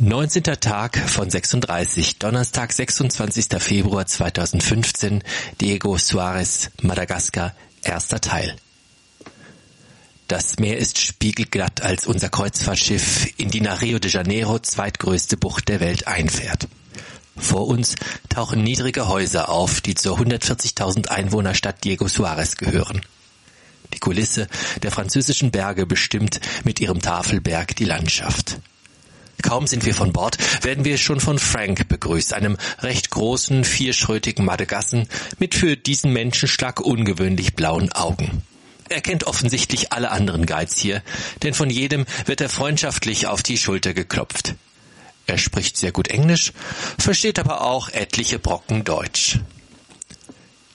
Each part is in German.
19. Tag von 36, Donnerstag, 26. Februar 2015, Diego Suarez, Madagaskar, erster Teil. Das Meer ist spiegelglatt, als unser Kreuzfahrtschiff in die nach Rio de Janeiro zweitgrößte Bucht der Welt einfährt. Vor uns tauchen niedrige Häuser auf, die zur 140.000 Einwohnerstadt Diego Suarez gehören. Die Kulisse der französischen Berge bestimmt mit ihrem Tafelberg die Landschaft. Kaum sind wir von Bord, werden wir schon von Frank begrüßt, einem recht großen, vierschrötigen Madagassen mit für diesen Menschenschlag ungewöhnlich blauen Augen. Er kennt offensichtlich alle anderen Guides hier, denn von jedem wird er freundschaftlich auf die Schulter geklopft. Er spricht sehr gut Englisch, versteht aber auch etliche Brocken Deutsch.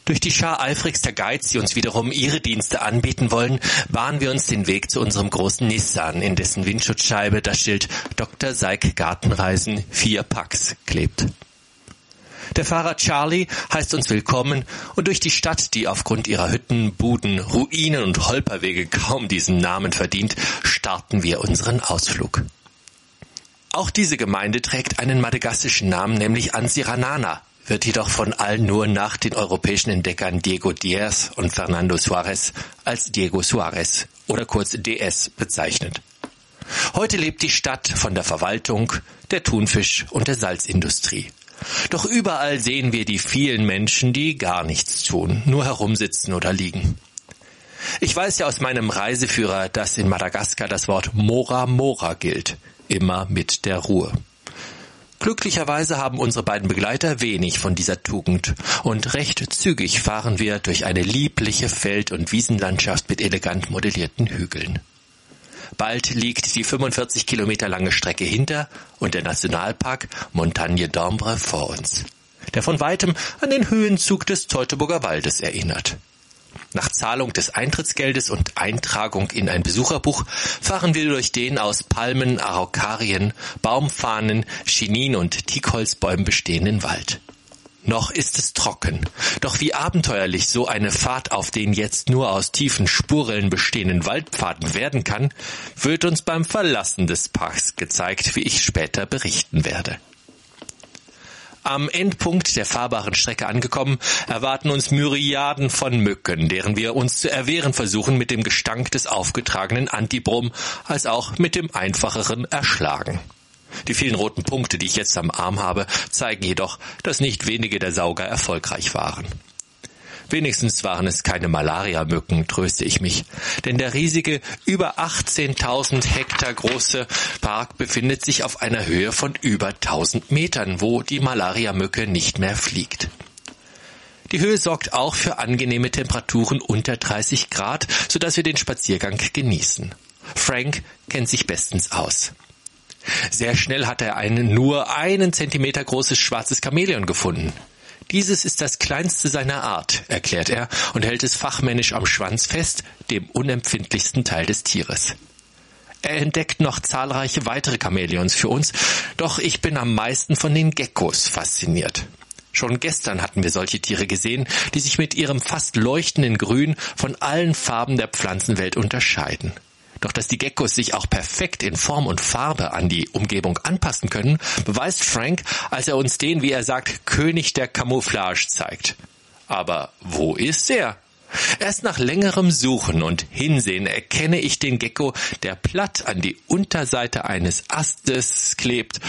Durch die Schar eifrigster Guides, die uns wiederum ihre Dienste anbieten wollen, bahnen wir uns den Weg zu unserem großen Nissan, in dessen Windschutzscheibe das Schild Dr. Seik Gartenreisen 4 Packs klebt. Der Fahrer Charlie heißt uns willkommen und durch die Stadt, die aufgrund ihrer Hütten, Buden, Ruinen und Holperwege kaum diesen Namen verdient, starten wir unseren Ausflug. Auch diese Gemeinde trägt einen madagassischen Namen, nämlich Ansiranana, wird jedoch von allen nur nach den europäischen Entdeckern Diego Diaz und Fernando Suarez als Diego Suarez oder kurz DS bezeichnet. Heute lebt die Stadt von der Verwaltung, der Thunfisch und der Salzindustrie. Doch überall sehen wir die vielen Menschen, die gar nichts tun, nur herumsitzen oder liegen. Ich weiß ja aus meinem Reiseführer, dass in Madagaskar das Wort Mora Mora gilt, immer mit der Ruhe. Glücklicherweise haben unsere beiden Begleiter wenig von dieser Tugend und recht zügig fahren wir durch eine liebliche Feld- und Wiesenlandschaft mit elegant modellierten Hügeln. Bald liegt die 45 Kilometer lange Strecke hinter und der Nationalpark Montagne d'Ombre vor uns, der von weitem an den Höhenzug des Teutoburger Waldes erinnert. Nach Zahlung des Eintrittsgeldes und Eintragung in ein Besucherbuch fahren wir durch den aus Palmen, Araukarien, Baumfahnen, Chinin und Teakholzbäumen bestehenden Wald. Noch ist es trocken. Doch wie abenteuerlich so eine Fahrt auf den jetzt nur aus tiefen Spurrillen bestehenden Waldpfaden werden kann, wird uns beim Verlassen des Parks gezeigt, wie ich später berichten werde. Am Endpunkt der fahrbaren Strecke angekommen, erwarten uns Myriaden von Mücken, deren wir uns zu erwehren versuchen mit dem Gestank des aufgetragenen Antibrom, als auch mit dem einfacheren Erschlagen. Die vielen roten Punkte, die ich jetzt am Arm habe, zeigen jedoch, dass nicht wenige der Sauger erfolgreich waren. Wenigstens waren es keine Malariamücken, tröste ich mich. Denn der riesige, über 18.000 Hektar große Park befindet sich auf einer Höhe von über 1000 Metern, wo die Malariamücke nicht mehr fliegt. Die Höhe sorgt auch für angenehme Temperaturen unter 30 Grad, sodass wir den Spaziergang genießen. Frank kennt sich bestens aus. Sehr schnell hat er ein nur einen Zentimeter großes schwarzes Chamäleon gefunden. Dieses ist das kleinste seiner Art, erklärt er und hält es fachmännisch am Schwanz fest, dem unempfindlichsten Teil des Tieres. Er entdeckt noch zahlreiche weitere Chamäleons für uns, doch ich bin am meisten von den Geckos fasziniert. Schon gestern hatten wir solche Tiere gesehen, die sich mit ihrem fast leuchtenden Grün von allen Farben der Pflanzenwelt unterscheiden. Doch dass die Geckos sich auch perfekt in Form und Farbe an die Umgebung anpassen können, beweist Frank, als er uns den, wie er sagt, König der Camouflage zeigt. Aber wo ist er? Erst nach längerem Suchen und Hinsehen erkenne ich den Gecko, der platt an die Unterseite eines Astes klebt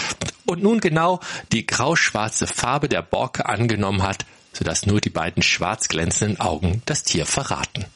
und nun genau die grauschwarze Farbe der Borke angenommen hat, sodass nur die beiden schwarz glänzenden Augen das Tier verraten.